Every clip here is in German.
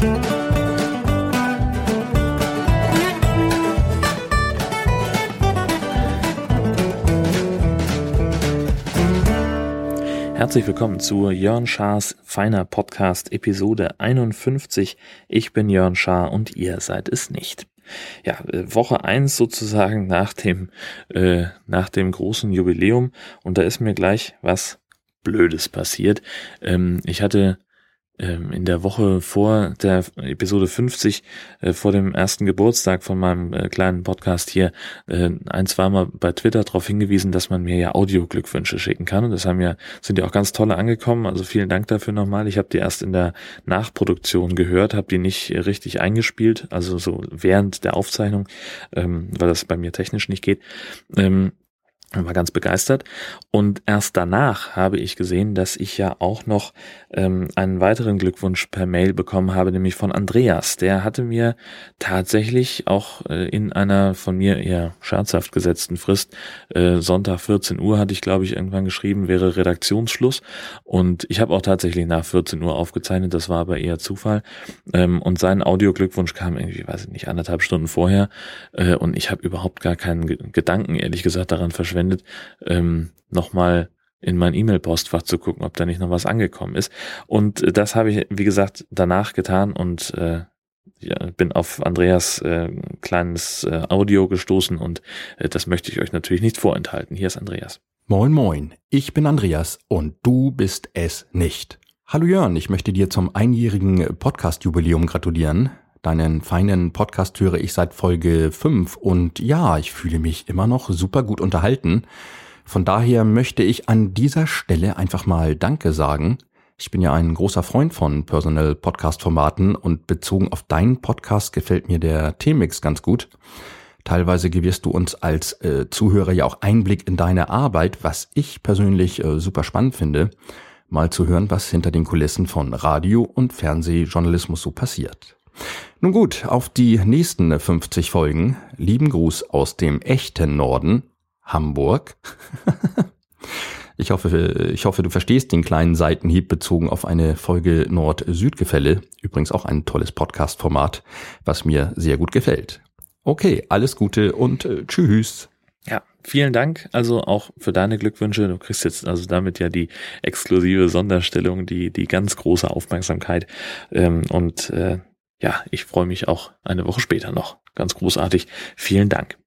Herzlich willkommen zu Jörn Schars feiner Podcast Episode 51. Ich bin Jörn Schaar und ihr seid es nicht. Ja, äh, Woche eins sozusagen nach dem, äh, nach dem großen Jubiläum und da ist mir gleich was Blödes passiert. Ähm, ich hatte in der Woche vor der Episode 50, äh, vor dem ersten Geburtstag von meinem äh, kleinen Podcast hier, äh, ein, zweimal bei Twitter darauf hingewiesen, dass man mir ja Audio-Glückwünsche schicken kann. Und das haben ja, sind ja auch ganz tolle angekommen. Also vielen Dank dafür nochmal. Ich habe die erst in der Nachproduktion gehört, habe die nicht richtig eingespielt, also so während der Aufzeichnung, ähm, weil das bei mir technisch nicht geht. War ganz begeistert. Und erst danach habe ich gesehen, dass ich ja auch noch ähm, einen weiteren Glückwunsch per Mail bekommen habe, nämlich von Andreas. Der hatte mir tatsächlich auch äh, in einer von mir eher scherzhaft gesetzten Frist, äh, Sonntag 14 Uhr hatte ich, glaube ich, irgendwann geschrieben, wäre Redaktionsschluss. Und ich habe auch tatsächlich nach 14 Uhr aufgezeichnet, das war aber eher Zufall. Ähm, und sein Audioglückwunsch kam irgendwie, weiß ich nicht, anderthalb Stunden vorher. Äh, und ich habe überhaupt gar keinen Gedanken, ehrlich gesagt, daran verschwendet, ähm, nochmal in mein E-Mail-Postfach zu gucken, ob da nicht noch was angekommen ist. Und äh, das habe ich, wie gesagt, danach getan und äh, ja, bin auf Andreas äh, kleines äh, Audio gestoßen und äh, das möchte ich euch natürlich nicht vorenthalten. Hier ist Andreas. Moin, moin. Ich bin Andreas und du bist es nicht. Hallo Jörn, ich möchte dir zum einjährigen Podcast-Jubiläum gratulieren. Deinen feinen Podcast höre ich seit Folge 5 und ja, ich fühle mich immer noch super gut unterhalten. Von daher möchte ich an dieser Stelle einfach mal Danke sagen. Ich bin ja ein großer Freund von Personal Podcast Formaten und bezogen auf deinen Podcast gefällt mir der T-Mix ganz gut. Teilweise gewährst du uns als äh, Zuhörer ja auch Einblick in deine Arbeit, was ich persönlich äh, super spannend finde, mal zu hören, was hinter den Kulissen von Radio- und Fernsehjournalismus so passiert. Nun gut, auf die nächsten 50 Folgen. Lieben Gruß aus dem echten Norden, Hamburg. ich hoffe, ich hoffe, du verstehst den kleinen Seitenhieb bezogen auf eine Folge Nord-Süd-Gefälle. Übrigens auch ein tolles Podcast-Format, was mir sehr gut gefällt. Okay, alles Gute und äh, tschüss. Ja, vielen Dank also auch für deine Glückwünsche. Du kriegst jetzt also damit ja die exklusive Sonderstellung, die, die ganz große Aufmerksamkeit. Ähm, und äh, ja, ich freue mich auch eine Woche später noch. Ganz großartig. Vielen Dank.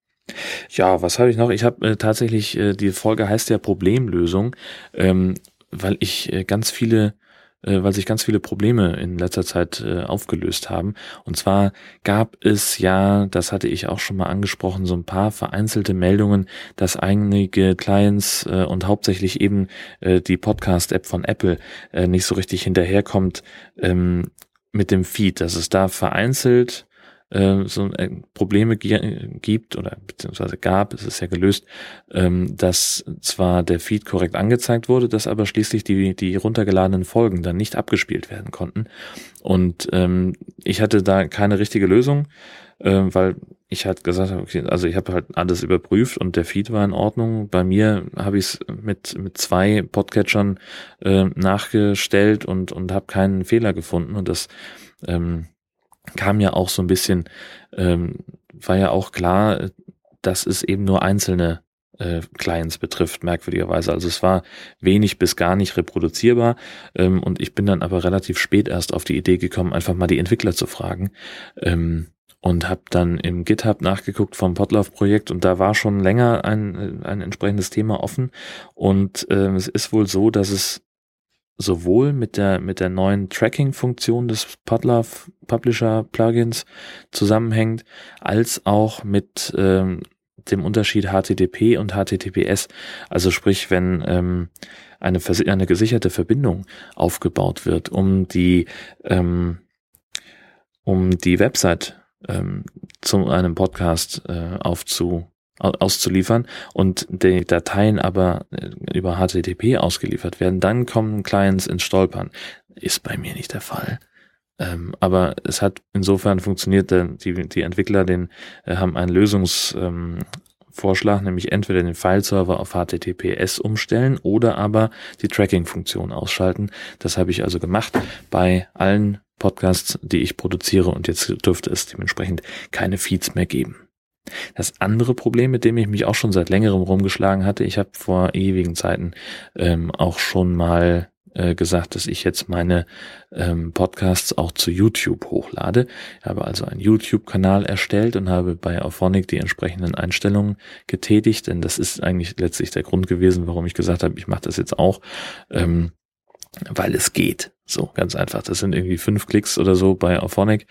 Ja, was habe ich noch? Ich habe äh, tatsächlich, äh, die Folge heißt ja Problemlösung, ähm, weil ich äh, ganz viele äh, weil sich ganz viele Probleme in letzter Zeit äh, aufgelöst haben. Und zwar gab es ja, das hatte ich auch schon mal angesprochen, so ein paar vereinzelte Meldungen, dass einige Clients äh, und hauptsächlich eben äh, die Podcast-App von Apple äh, nicht so richtig hinterherkommt ähm, mit dem Feed, dass es da vereinzelt äh, so äh, Probleme gibt oder beziehungsweise gab, es ist ja gelöst, ähm, dass zwar der Feed korrekt angezeigt wurde, dass aber schließlich die, die runtergeladenen Folgen dann nicht abgespielt werden konnten. Und ähm, ich hatte da keine richtige Lösung, äh, weil ich halt gesagt habe, okay, also ich habe halt alles überprüft und der Feed war in Ordnung. Bei mir habe ich es mit mit zwei Podcatchern äh, nachgestellt und und habe keinen Fehler gefunden und das ähm, kam ja auch so ein bisschen, ähm, war ja auch klar, dass es eben nur einzelne äh, Clients betrifft, merkwürdigerweise. Also es war wenig bis gar nicht reproduzierbar ähm, und ich bin dann aber relativ spät erst auf die Idee gekommen, einfach mal die Entwickler zu fragen ähm, und habe dann im GitHub nachgeguckt vom Podlove-Projekt und da war schon länger ein, ein entsprechendes Thema offen und äh, es ist wohl so, dass es sowohl mit der, mit der neuen Tracking-Funktion des Podler Publisher Plugins zusammenhängt, als auch mit ähm, dem Unterschied HTTP und HTTPS. Also sprich, wenn ähm, eine, eine gesicherte Verbindung aufgebaut wird, um die, ähm, um die Website ähm, zu einem Podcast äh, aufzu, auszuliefern und die Dateien aber äh, über HTTP ausgeliefert werden, dann kommen Clients ins Stolpern. Ist bei mir nicht der Fall. Ähm, aber es hat insofern funktioniert, die, die Entwickler den, äh, haben einen Lösungsvorschlag, ähm, nämlich entweder den Fileserver auf HTTPS umstellen oder aber die Tracking-Funktion ausschalten. Das habe ich also gemacht bei allen Podcasts, die ich produziere und jetzt dürfte es dementsprechend keine Feeds mehr geben. Das andere Problem, mit dem ich mich auch schon seit längerem rumgeschlagen hatte, ich habe vor ewigen Zeiten ähm, auch schon mal äh, gesagt, dass ich jetzt meine ähm, Podcasts auch zu YouTube hochlade. Ich habe also einen YouTube-Kanal erstellt und habe bei Auphonic die entsprechenden Einstellungen getätigt, denn das ist eigentlich letztlich der Grund gewesen, warum ich gesagt habe, ich mache das jetzt auch. Ähm, weil es geht. So, ganz einfach. Das sind irgendwie fünf Klicks oder so bei Auphonic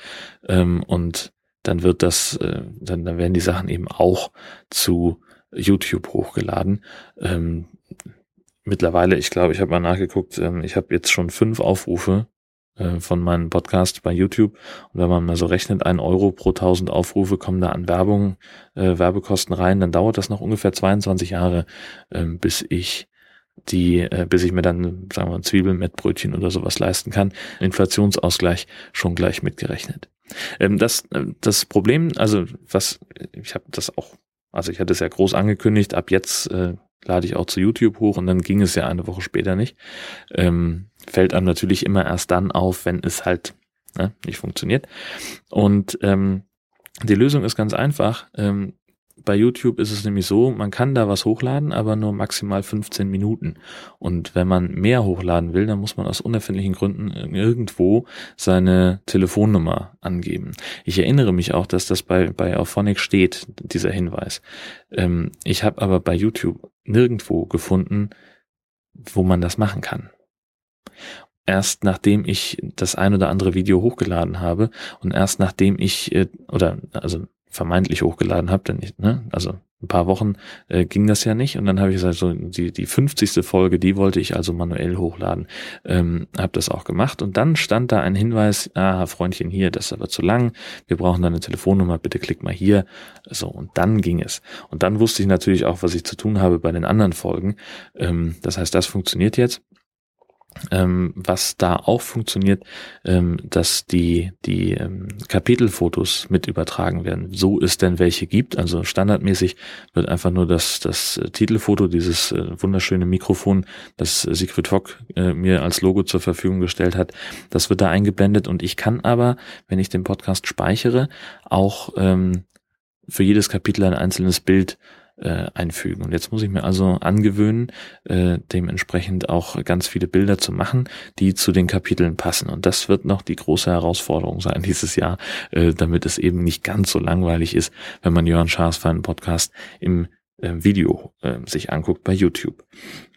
ähm, und dann wird das, äh, dann, dann werden die Sachen eben auch zu YouTube hochgeladen. Ähm, mittlerweile, ich glaube, ich habe mal nachgeguckt, ähm, ich habe jetzt schon fünf Aufrufe äh, von meinem Podcast bei YouTube. Und wenn man mal so rechnet, ein Euro pro tausend Aufrufe kommen da an Werbung, äh, Werbekosten rein, dann dauert das noch ungefähr 22 Jahre, äh, bis ich die, äh, bis ich mir dann, sagen wir, Zwiebeln mit Brötchen oder sowas leisten kann. Inflationsausgleich schon gleich mitgerechnet. Ähm, das, äh, das Problem, also was, ich habe das auch, also ich hatte es ja groß angekündigt, ab jetzt äh, lade ich auch zu YouTube hoch und dann ging es ja eine Woche später nicht. Ähm, fällt einem natürlich immer erst dann auf, wenn es halt ne, nicht funktioniert. Und ähm, die Lösung ist ganz einfach. Ähm, bei YouTube ist es nämlich so, man kann da was hochladen, aber nur maximal 15 Minuten. Und wenn man mehr hochladen will, dann muss man aus unerfindlichen Gründen irgendwo seine Telefonnummer angeben. Ich erinnere mich auch, dass das bei, bei Auphonic steht, dieser Hinweis. Ähm, ich habe aber bei YouTube nirgendwo gefunden, wo man das machen kann erst nachdem ich das ein oder andere Video hochgeladen habe und erst nachdem ich äh, oder also vermeintlich hochgeladen habe, denn ich, ne, also ein paar Wochen äh, ging das ja nicht. Und dann habe ich gesagt, so die die 50. Folge, die wollte ich also manuell hochladen, ähm, habe das auch gemacht. Und dann stand da ein Hinweis, ah Freundchen hier, das ist aber zu lang, wir brauchen deine Telefonnummer, bitte klick mal hier, so und dann ging es. Und dann wusste ich natürlich auch, was ich zu tun habe bei den anderen Folgen, ähm, das heißt, das funktioniert jetzt ähm, was da auch funktioniert, ähm, dass die, die ähm, Kapitelfotos mit übertragen werden, so es denn welche gibt. Also standardmäßig wird einfach nur das, das Titelfoto, dieses äh, wunderschöne Mikrofon, das Siegfried Hock äh, mir als Logo zur Verfügung gestellt hat, das wird da eingeblendet und ich kann aber, wenn ich den Podcast speichere, auch ähm, für jedes Kapitel ein einzelnes Bild äh, einfügen. Und jetzt muss ich mir also angewöhnen, äh, dementsprechend auch ganz viele Bilder zu machen, die zu den Kapiteln passen. Und das wird noch die große Herausforderung sein dieses Jahr, äh, damit es eben nicht ganz so langweilig ist, wenn man Jörn Schaas für einen Podcast im äh, Video äh, sich anguckt bei YouTube.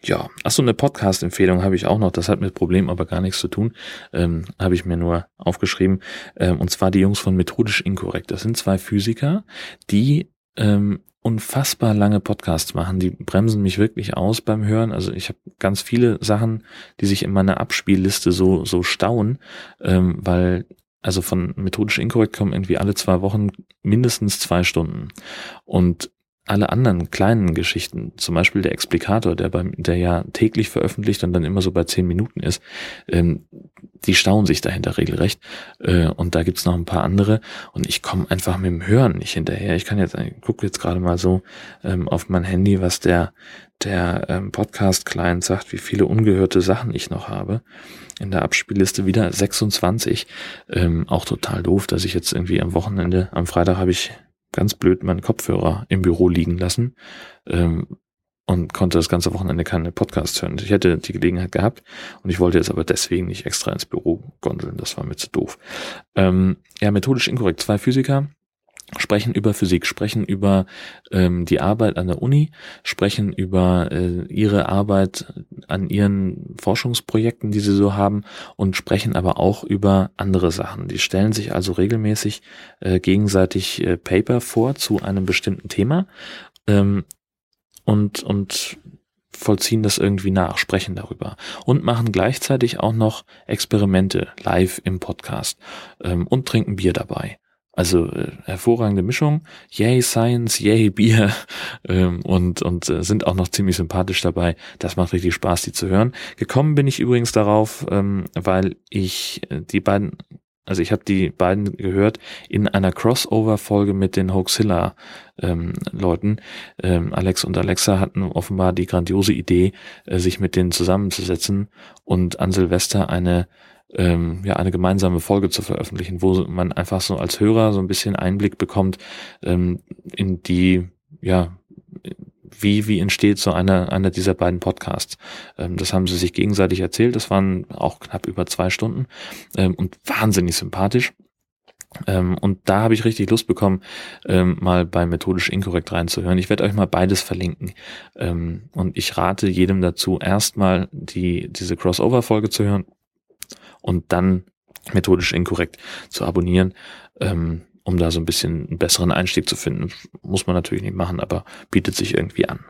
Ja, ach so eine Podcast-Empfehlung habe ich auch noch. Das hat mit Problem aber gar nichts zu tun. Ähm, habe ich mir nur aufgeschrieben. Ähm, und zwar die Jungs von Methodisch Inkorrekt. Das sind zwei Physiker, die ähm, unfassbar lange Podcasts machen. Die bremsen mich wirklich aus beim Hören. Also ich habe ganz viele Sachen, die sich in meiner Abspielliste so so stauen, ähm, weil also von methodisch inkorrekt kommen irgendwie alle zwei Wochen mindestens zwei Stunden. Und alle anderen kleinen Geschichten, zum Beispiel der Explikator, der beim, der ja täglich veröffentlicht und dann immer so bei zehn Minuten ist, ähm, die stauen sich dahinter regelrecht. Äh, und da gibt's noch ein paar andere. Und ich komme einfach mit dem Hören nicht hinterher. Ich kann jetzt, ich gucke jetzt gerade mal so ähm, auf mein Handy, was der, der ähm, Podcast-Client sagt, wie viele ungehörte Sachen ich noch habe. In der Abspielliste wieder 26. Ähm, auch total doof, dass ich jetzt irgendwie am Wochenende, am Freitag habe ich ganz blöd meinen Kopfhörer im Büro liegen lassen ähm, und konnte das ganze Wochenende keine Podcasts hören. Ich hätte die Gelegenheit gehabt und ich wollte jetzt aber deswegen nicht extra ins Büro gondeln. Das war mir zu doof. Ähm, ja, methodisch inkorrekt. Zwei Physiker sprechen über Physik, sprechen über ähm, die Arbeit an der Uni, sprechen über äh, ihre Arbeit an ihren Forschungsprojekten, die sie so haben und sprechen aber auch über andere Sachen. Die stellen sich also regelmäßig äh, gegenseitig äh, Paper vor zu einem bestimmten Thema ähm, und, und vollziehen das irgendwie nach, sprechen darüber und machen gleichzeitig auch noch Experimente live im Podcast ähm, und trinken Bier dabei. Also äh, hervorragende Mischung. Yay Science, yay Bier ähm, und, und äh, sind auch noch ziemlich sympathisch dabei. Das macht richtig Spaß, die zu hören. Gekommen bin ich übrigens darauf, ähm, weil ich äh, die beiden, also ich habe die beiden gehört in einer Crossover-Folge mit den Hoaxilla-Leuten. Ähm, Alex und Alexa hatten offenbar die grandiose Idee, äh, sich mit denen zusammenzusetzen und an Silvester eine ähm, ja eine gemeinsame Folge zu veröffentlichen, wo man einfach so als Hörer so ein bisschen Einblick bekommt ähm, in die ja wie, wie entsteht so einer, einer dieser beiden Podcasts. Ähm, das haben sie sich gegenseitig erzählt. Das waren auch knapp über zwei Stunden ähm, und wahnsinnig sympathisch. Ähm, und da habe ich richtig Lust bekommen, ähm, mal bei Methodisch Inkorrekt reinzuhören. Ich werde euch mal beides verlinken. Ähm, und ich rate jedem dazu, erstmal die, diese Crossover-Folge zu hören und dann Methodisch Inkorrekt zu abonnieren. Ähm, um da so ein bisschen einen besseren Einstieg zu finden. Muss man natürlich nicht machen, aber bietet sich irgendwie an.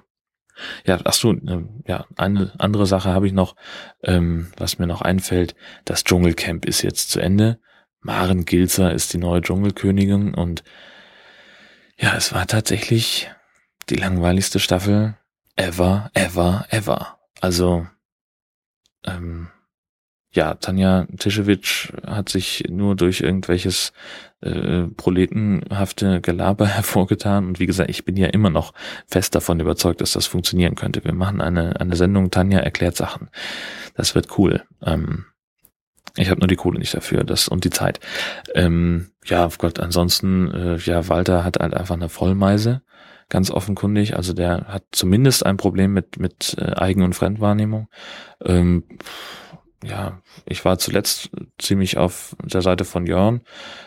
Ja, ach so, äh, ja, eine andere Sache habe ich noch, ähm, was mir noch einfällt. Das Dschungelcamp ist jetzt zu Ende. Maren Gilzer ist die neue Dschungelkönigin und ja, es war tatsächlich die langweiligste Staffel ever, ever, ever. Also, ähm, ja, Tanja Tischewitsch hat sich nur durch irgendwelches äh, proletenhafte Gelaber hervorgetan. Und wie gesagt, ich bin ja immer noch fest davon überzeugt, dass das funktionieren könnte. Wir machen eine, eine Sendung, Tanja erklärt Sachen. Das wird cool. Ähm, ich habe nur die Kohle nicht dafür, das und die Zeit. Ähm, ja, auf Gott, ansonsten, äh, ja, Walter hat halt einfach eine Vollmeise, ganz offenkundig. Also der hat zumindest ein Problem mit mit äh, Eigen- und Fremdwahrnehmung. Ähm, ja, ich war zuletzt ziemlich auf der Seite von Jörn,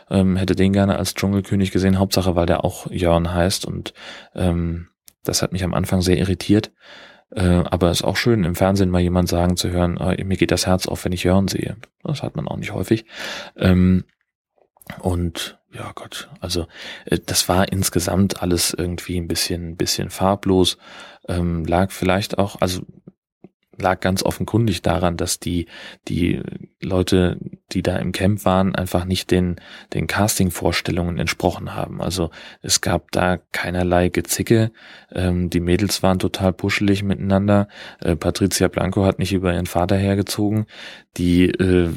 ähm, hätte den gerne als Dschungelkönig gesehen, Hauptsache, weil der auch Jörn heißt und ähm, das hat mich am Anfang sehr irritiert. Äh, aber es ist auch schön, im Fernsehen mal jemand sagen zu hören, äh, mir geht das Herz auf, wenn ich Jörn sehe. Das hat man auch nicht häufig. Ähm, und ja Gott, also äh, das war insgesamt alles irgendwie ein bisschen, bisschen farblos. Ähm, lag vielleicht auch, also lag ganz offenkundig daran, dass die, die Leute, die da im Camp waren, einfach nicht den, den Casting-Vorstellungen entsprochen haben. Also es gab da keinerlei Gezicke. Ähm, die Mädels waren total puschelig miteinander. Äh, Patricia Blanco hat nicht über ihren Vater hergezogen. Die, äh,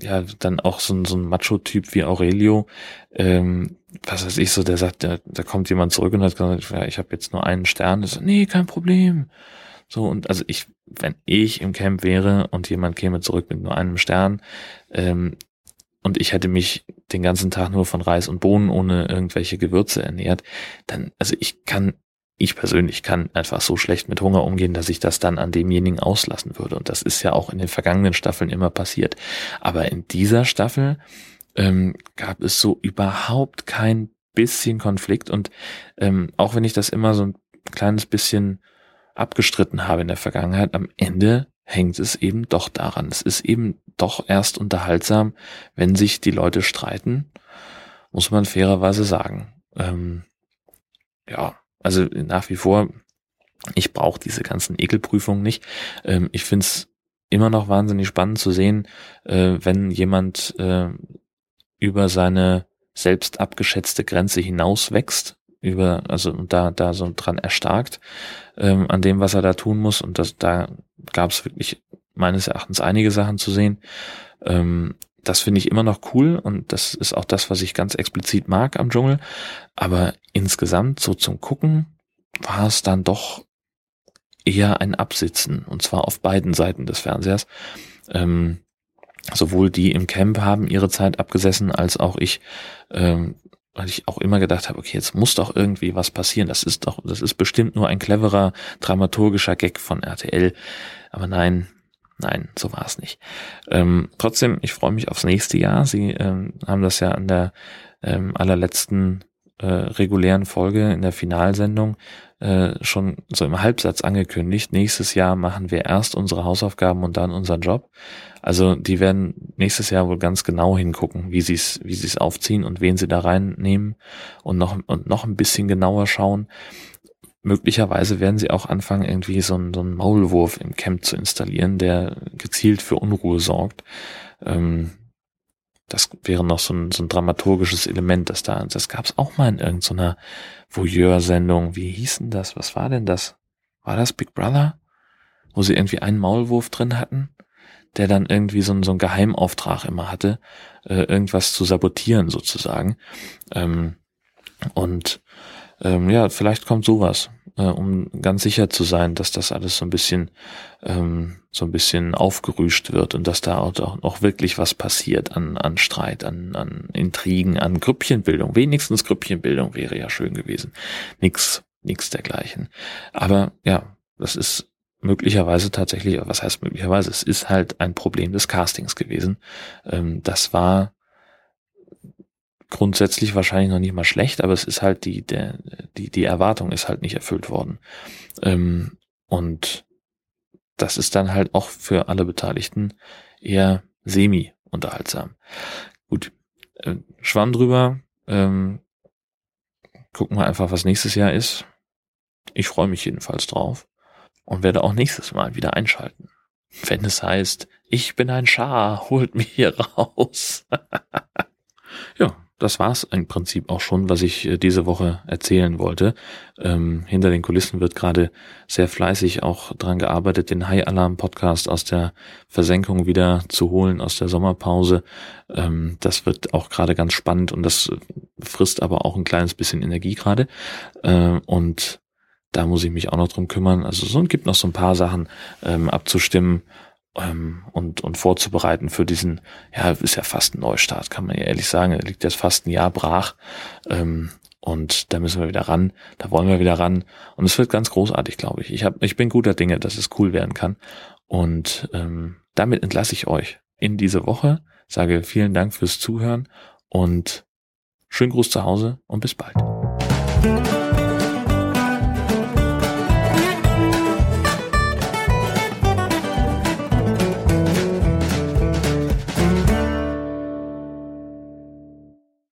ja, dann auch so, ein so ein Macho-Typ wie Aurelio, ähm, was weiß ich so, der sagt, da, da kommt jemand zurück und hat gesagt, ja, ich habe jetzt nur einen Stern. Das so, nee, kein Problem. So, und also ich, wenn ich im Camp wäre und jemand käme zurück mit nur einem Stern, ähm, und ich hätte mich den ganzen Tag nur von Reis und Bohnen ohne irgendwelche Gewürze ernährt, dann, also ich kann, ich persönlich kann einfach so schlecht mit Hunger umgehen, dass ich das dann an demjenigen auslassen würde. Und das ist ja auch in den vergangenen Staffeln immer passiert. Aber in dieser Staffel ähm, gab es so überhaupt kein bisschen Konflikt. Und ähm, auch wenn ich das immer so ein kleines bisschen abgestritten habe in der Vergangenheit, am Ende hängt es eben doch daran. Es ist eben doch erst unterhaltsam, wenn sich die Leute streiten, muss man fairerweise sagen. Ähm, ja, also nach wie vor, ich brauche diese ganzen Ekelprüfungen nicht. Ähm, ich finde es immer noch wahnsinnig spannend zu sehen, äh, wenn jemand äh, über seine selbst abgeschätzte Grenze hinaus wächst über, also da, da so dran erstarkt ähm, an dem, was er da tun muss. Und das, da gab es wirklich meines Erachtens einige Sachen zu sehen. Ähm, das finde ich immer noch cool und das ist auch das, was ich ganz explizit mag am Dschungel. Aber insgesamt, so zum Gucken, war es dann doch eher ein Absitzen und zwar auf beiden Seiten des Fernsehers. Ähm, sowohl die im Camp haben ihre Zeit abgesessen, als auch ich ähm, weil ich auch immer gedacht habe, okay, jetzt muss doch irgendwie was passieren. Das ist doch, das ist bestimmt nur ein cleverer dramaturgischer Gag von RTL. Aber nein, nein, so war es nicht. Ähm, trotzdem, ich freue mich aufs nächste Jahr. Sie ähm, haben das ja an der ähm, allerletzten äh, regulären Folge in der Finalsendung äh, schon so im Halbsatz angekündigt. Nächstes Jahr machen wir erst unsere Hausaufgaben und dann unseren Job. Also die werden nächstes Jahr wohl ganz genau hingucken, wie sie es wie sie es aufziehen und wen sie da reinnehmen und noch und noch ein bisschen genauer schauen. Möglicherweise werden sie auch anfangen, irgendwie so einen, so einen Maulwurf im Camp zu installieren, der gezielt für Unruhe sorgt. Ähm, das wäre noch so ein, so ein dramaturgisches Element, das da, das gab es auch mal in irgendeiner Voyeur-Sendung. Wie hieß denn das? Was war denn das? War das Big Brother? Wo sie irgendwie einen Maulwurf drin hatten? der dann irgendwie so, so einen Geheimauftrag immer hatte, äh, irgendwas zu sabotieren sozusagen. Ähm, und ähm, ja, vielleicht kommt sowas. Äh, um ganz sicher zu sein, dass das alles so ein bisschen ähm, so ein bisschen aufgerüscht wird und dass da auch, auch wirklich was passiert an, an Streit, an, an Intrigen, an Grüppchenbildung. Wenigstens Grüppchenbildung wäre ja schön gewesen. Nix, nix dergleichen. Aber ja, das ist möglicherweise tatsächlich, was heißt möglicherweise, es ist halt ein Problem des Castings gewesen. Ähm, das war grundsätzlich wahrscheinlich noch nicht mal schlecht, aber es ist halt die, der, die, die Erwartung ist halt nicht erfüllt worden. Ähm, und das ist dann halt auch für alle Beteiligten eher semi-unterhaltsam. Gut, äh, Schwamm drüber, ähm, gucken wir einfach, was nächstes Jahr ist. Ich freue mich jedenfalls drauf und werde auch nächstes Mal wieder einschalten. Wenn es heißt, ich bin ein Schar, holt mich hier raus. das war's im Prinzip auch schon, was ich äh, diese Woche erzählen wollte. Ähm, hinter den Kulissen wird gerade sehr fleißig auch dran gearbeitet, den High Alarm Podcast aus der Versenkung wieder zu holen, aus der Sommerpause. Ähm, das wird auch gerade ganz spannend und das frisst aber auch ein kleines bisschen Energie gerade. Äh, und da muss ich mich auch noch drum kümmern. Also so gibt noch so ein paar Sachen ähm, abzustimmen ähm, und, und vorzubereiten für diesen, ja, ist ja fast ein Neustart, kann man ja ehrlich sagen. Er liegt jetzt fast ein Jahr brach. Ähm, und da müssen wir wieder ran, da wollen wir wieder ran. Und es wird ganz großartig, glaube ich. Ich, hab, ich bin guter Dinge, dass es cool werden kann. Und ähm, damit entlasse ich euch in diese Woche. Sage vielen Dank fürs Zuhören und schönen Gruß zu Hause und bis bald.